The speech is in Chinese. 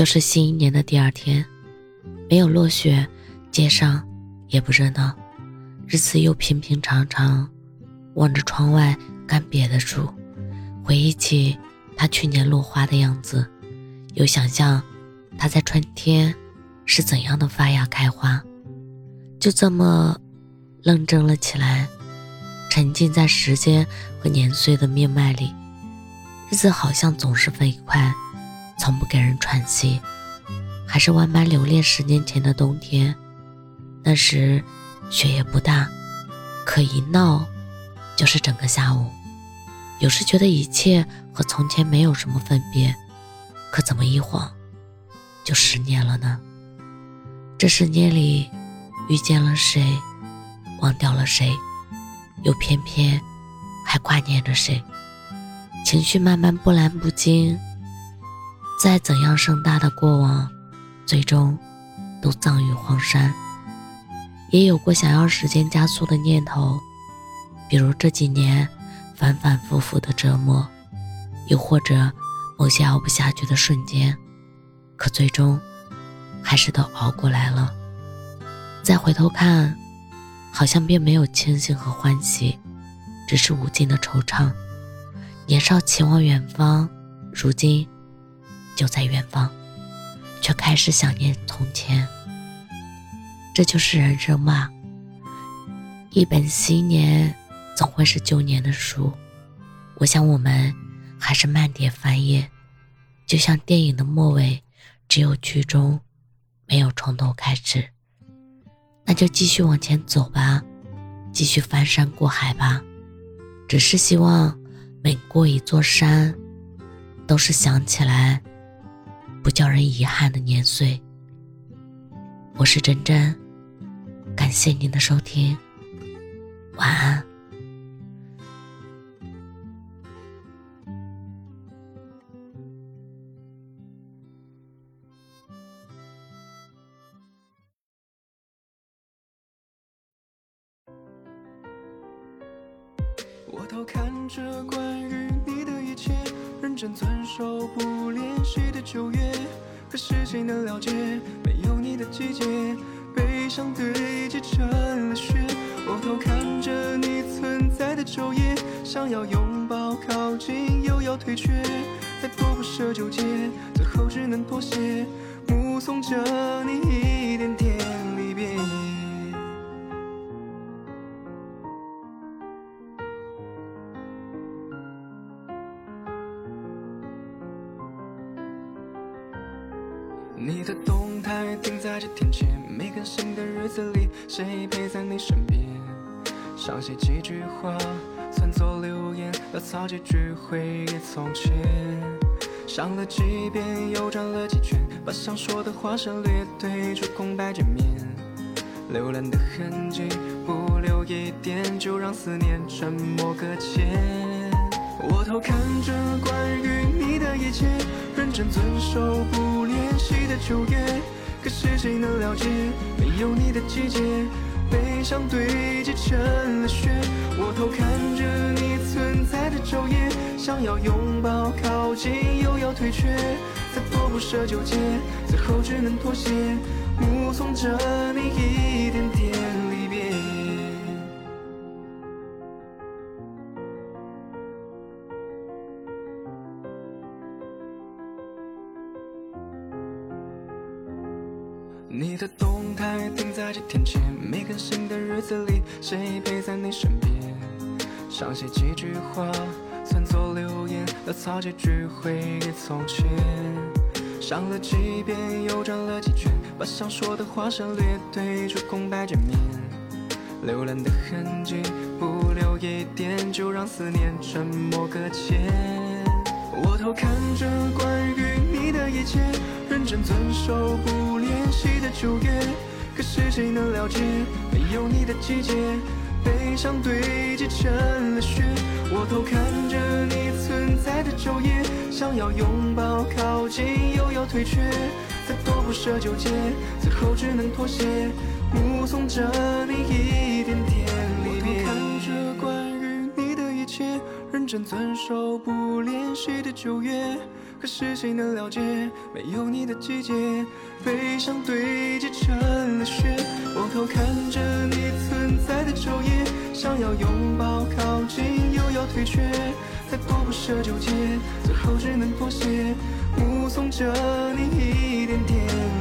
就是新一年的第二天，没有落雪，街上也不热闹，日子又平平常常。望着窗外干瘪的树，回忆起他去年落花的样子，又想象他在春天是怎样的发芽开花，就这么愣怔了起来，沉浸在时间和年岁的命脉里。日子好像总是飞快，从不给人喘息。还是万般留恋十年前的冬天，那时雪也不大，可一闹。就是整个下午，有时觉得一切和从前没有什么分别，可怎么一晃，就十年了呢？这十年里，遇见了谁，忘掉了谁，又偏偏还挂念着谁？情绪慢慢波澜不惊。再怎样盛大的过往，最终都葬于荒山。也有过想要时间加速的念头。比如这几年反反复复的折磨，又或者某些熬不下去的瞬间，可最终还是都熬过来了。再回头看，好像并没有庆幸和欢喜，只是无尽的惆怅。年少期望远方，如今就在远方，却开始想念从前。这就是人生吧，一本新年。总会是旧年的书，我想我们还是慢点翻页，就像电影的末尾，只有剧终，没有从头开始。那就继续往前走吧，继续翻山过海吧。只是希望每过一座山，都是想起来不叫人遗憾的年岁。我是真真，感谢您的收听，晚安。我偷看着关于你的一切，认真遵守不联系的九月。可是谁能了解，没有你的季节，悲伤堆积成了雪。我偷看着你存在的昼夜，想要拥抱靠近，又要退却，再多不舍纠结，最后只能妥协，目送着你一点点离别。你的动态停在这天前没更新的日子里，谁陪在你身边？想写几句话，算作留言，潦草几句回忆从前。想了几遍，又转了几圈，把想说的话省略，对着空白纸面。浏览的痕迹不留一点，就让思念沉默搁浅。我偷看着关于你的一切，认真遵守不联系的九月。可是谁能了解，没有你的季节，悲伤堆积成了雪。我偷看着你存在的昼夜，想要拥抱靠近，又要退却，再多不舍纠结，最后只能妥协，目送着你一点点。你的动态停在这天前没更新的日子里，谁陪在你身边？想写几句话，算作留言，潦草几句回忆从前。想了几遍，又转了几圈，把想说的话省略，对着空白纸面。浏览的痕迹不留一点，就让思念沉默搁浅。我偷看着关于你的一切，认真遵守不联系的。九月，可是谁能了解？没有你的季节，悲伤堆积成了雪。我偷看着你存在的昼夜，想要拥抱靠近，又要退却，再多不舍纠结，最后只能妥协，目送着你一点点认。真遵守不联系的九月。可是谁能了解，没有你的季节，悲伤堆积成了雪。我偷看着你存在的昼夜，想要拥抱靠近，又要退却，太多不舍纠结，最后只能妥协，目送着你一点点。